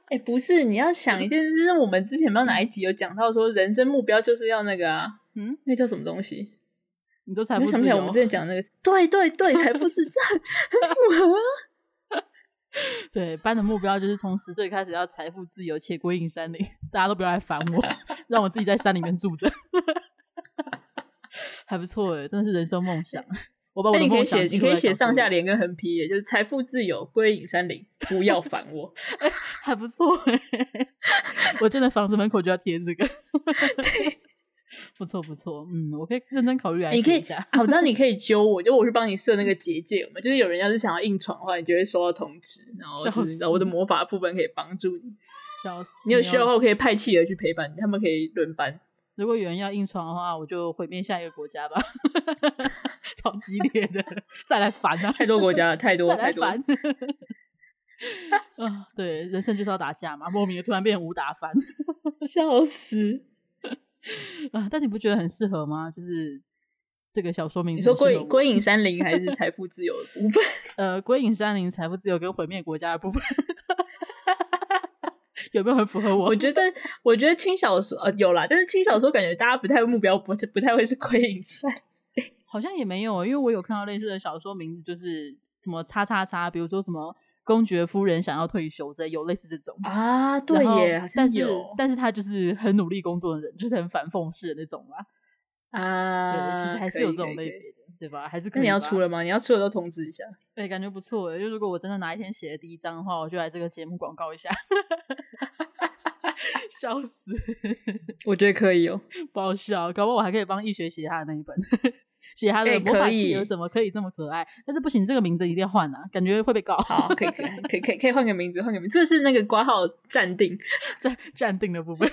哎、欸，不是，你要想一件事，是我们之前不知道哪一集有讲到说，人生目标就是要那个啊，嗯，那叫什么东西？你都财富自由？想不起来我们之前讲那个？对对对，财富自在，很符合啊。[laughs] 对，班的目标就是从十岁开始要财富自由且归隐山林，大家都不要来烦我，让我自己在山里面住着，还不错哎，真的是人生梦想。我把我的梦想，你可以写上下联跟横批，就是财富自由归隐山林，不要烦我，[laughs] 还不错哎。我真的房子门口就要贴这个，[laughs] 对，不错不错，嗯，我可以认真考虑来写一下。我知道你可以 [laughs] 揪我，就我去帮你设那个结界嘛，就是有人要是想要硬闯的话，你就会收到通知，然后就是我的魔法部分可以帮助你。笑死！你有需要的话，我可以派企鹅去陪伴你，他们可以轮班。如果有人要硬闯的话，我就毁灭下一个国家吧。[laughs] 超激烈的，再来烦啊！太多国家了，太多太多。啊，对，人生就是要打架嘛，莫名的突然变成武打番，笑死啊！但你不觉得很适合吗？就是这个小说名字，你说归归隐山林还是财富自由的部分？[laughs] 呃，归隐山林、财富自由跟毁灭国家的部分。有没有很符合我？[laughs] 我觉得，我觉得轻小说呃有啦，但是轻小说感觉大家不太目标不不太会是归隐山，[laughs] 好像也没有，因为我有看到类似的小说名字，就是什么叉叉叉，比如说什么公爵夫人想要退休，所以有类似这种啊，对耶，好像有，但是但是他就是很努力工作的人，就是很反讽式的那种嘛，啊，其实还是有这种类别的。对吧？还是可那你要出了吗？你要出了都通知一下。对，感觉不错。就如果我真的哪一天写了第一章的话，我就来这个节目广告一下。[laughs] 笑死！[laughs] 我觉得可以哦，不好笑。搞不好我还可以帮易学写他的那一本，[laughs] 写他的魔法企鹅怎么可以这么可爱？但是不行，这个名字一定要换啊，感觉会被告。好，可以，可以，可以，可以，可以换个名字，换个名字。这是那个挂号暂定，暂暂定的部分。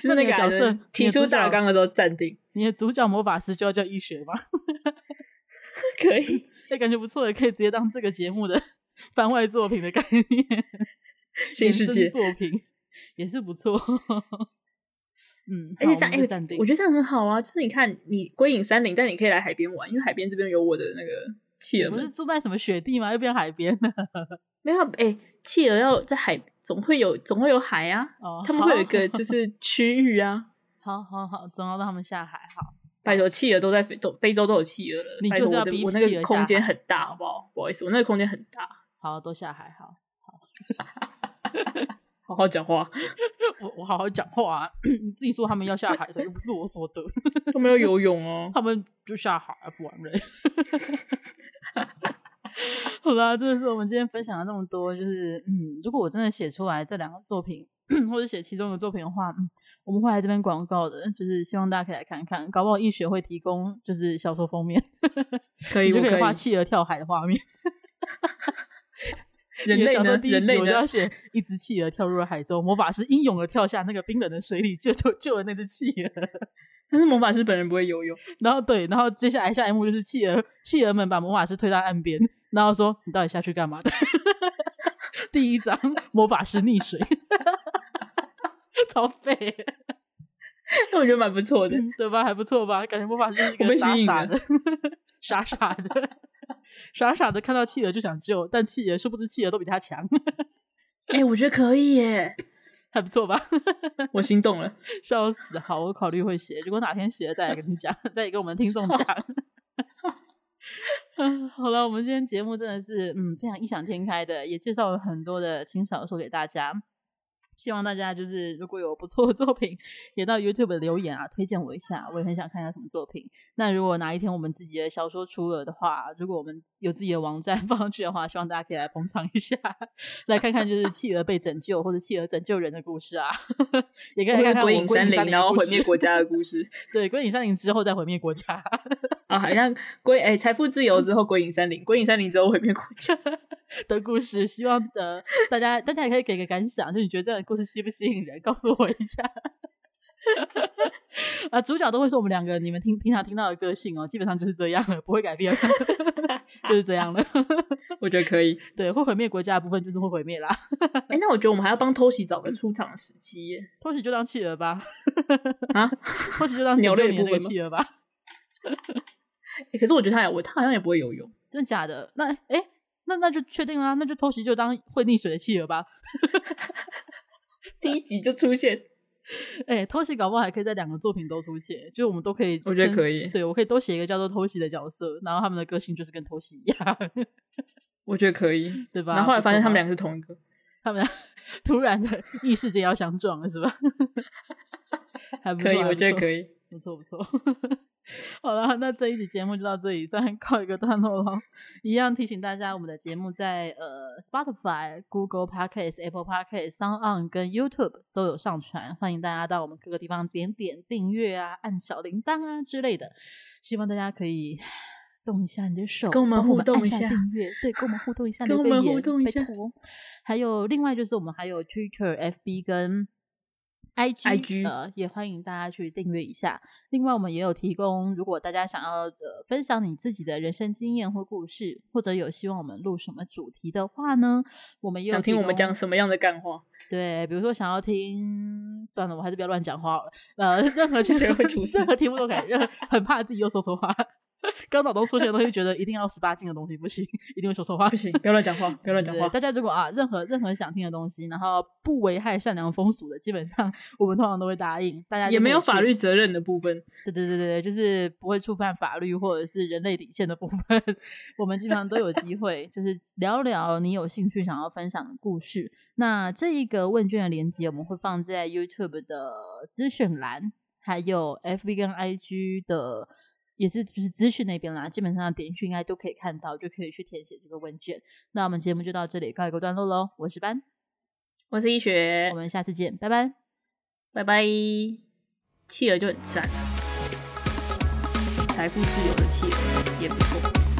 就是那个角色提出大纲的时候暂定。你的主角魔法师就要叫易学吗？可以，这感觉不错的，可以直接当这个节目的番外作品的概念。新世界作品也是不错。[laughs] 嗯，而且这样，哎、欸，我觉得这样很好啊。就是你看，你归隐山林，但你可以来海边玩，因为海边这边有我的那个企鹅。不是住在什么雪地吗？又变海边了。[laughs] 没有，哎、欸，企鹅要在海，总会有，总会有海啊。哦，他们会有一个 [laughs] 就是区域啊。好好好，总要让他们下海。好，拜托，企鹅都在非洲，非洲都有企鹅了。你就是要逼我，我那个空间很大，好不好？不好意思，我那个空间很大。好，都下海。好好，好好讲话。[laughs] 我我好好讲话啊！[clears throat] 你自己说他们要下海的，又不是我说的。[laughs] 他们要游泳哦，[laughs] 他们就下海不玩了。好啦，这个是我们今天分享了那么多，就是嗯，如果我真的写出来这两个作品，[clears throat] 或者写其中一个作品的话，嗯。我们会来这边广告的，就是希望大家可以来看看，搞不好易学会提供就是小说封面，可以，就可以画企鹅跳海的画面。人类呢？人类我就要写一只企鹅跳入了海中，魔法师英勇的跳下那个冰冷的水里，救救救了那只企鹅。但是魔法师本人不会游泳。然后对，然后接下来下一幕就是企鹅，企鹅们把魔法师推到岸边，然后说：“你到底下去干嘛的？” [laughs] 第一章，[laughs] 魔法师溺水。[laughs] 超废，那我觉得蛮不错的，对吧？还不错吧？感觉魔法师是一个傻傻的，傻傻的，傻傻的看到企鹅就想救，但企鹅殊不知企鹅都比他强。[laughs] 哎、欸，我觉得可以耶，还不错吧？[laughs] 我心动了，笑死！好，我考虑会写，如果哪天写了再来跟你讲，再跟我们听众讲。[laughs] 嗯，好了，我们今天节目真的是嗯非常异想天开的，也介绍了很多的轻小说给大家。希望大家就是如果有不错的作品，也到 YouTube 留言啊，推荐我一下，我也很想看一下什么作品。那如果哪一天我们自己的小说出了的话，如果我们有自己的网站 [laughs] 放上去的话，希望大家可以来捧场一下，来看看就是企鹅被拯救或者企鹅拯救人的故事啊，也可以看看鬼影山林然后毁灭国家的故事。[laughs] 对，鬼影山林之后再毁灭国家啊，好像鬼哎财富自由之后鬼影山林，鬼影山林之后毁灭国家 [laughs] 的故事。希望的大家大家也可以给个感想，就你觉得这样的故事吸不吸引人，告诉我一下。[laughs] 啊，主角都会是我们两个，你们听平常听到的个性哦，基本上就是这样了，不会改变，[laughs] 就是这样了。我觉得可以，对，会毁灭国家的部分就是会毁灭啦。哎、欸，那我觉得我们还要帮偷袭找个出场时期耶，偷袭就当企鹅吧。啊，偷袭就当鸟类那个企鹅吧。欸、可是我觉得他也，他好像也不会游泳，真的假的？那哎、欸，那那就确定啦，那就偷袭就当会溺水的企鹅吧。[laughs] 第一集就出现。哎、欸，偷袭搞不好还可以在两个作品都出现，就是我们都可以，我觉得可以。对，我可以都写一个叫做偷袭的角色，然后他们的个性就是跟偷袭一样，[laughs] 我觉得可以，对吧？然后后来发现他们两个是同一个，他们俩突然的异世界要相撞了，是吧？[laughs] 还不错，可以，我觉得可以，不错不错。[laughs] 好了，那这一集节目就到这里，算告一个段落了。一样提醒大家，我们的节目在呃 Spotify、Google Podcast、Apple Podcast、Sound On 跟 YouTube 都有上传，欢迎大家到我们各个地方点点订阅啊，按小铃铛啊之类的。希望大家可以 [sighs] 动一下你的手，跟我们互动一下，订阅，对，跟我们互动一下，[laughs] 跟我们互动一下。还有另外就是我们还有 Twitter、FB 跟。I G, IG 呃，也欢迎大家去订阅一下。另外，我们也有提供，如果大家想要呃分享你自己的人生经验或故事，或者有希望我们录什么主题的话呢，我们也有想听我们讲什么样的干话。对，比如说想要听，算了，我还是不要乱讲话了。呃，任何 [laughs] 题会出事，[laughs] 任何题目都可以，任 [laughs] 很怕自己又说错话。刚脑中出现的东西，觉得一定要十八禁的东西不行，[laughs] 一定会说错话，不行，不要乱讲话，[laughs] 不要乱讲话。大家如果啊，任何任何想听的东西，然后不危害善良风俗的，基本上我们通常都会答应。大家也没有法律责任的部分，对对对对，就是不会触犯法律或者是人类底线的部分，[laughs] 我们基本上都有机会，就是聊聊你有兴趣想要分享的故事。那这一个问卷的链接，我们会放在 YouTube 的资讯栏，还有 FB 跟 IG 的。也是就是资讯那边啦，基本上点进去应该都可以看到，就可以去填写这个问卷。那我们节目就到这里告一个段落喽。我是班，我是医学，我们下次见，拜拜，拜拜。企鹅就很赞，财富自由的企鹅也不错。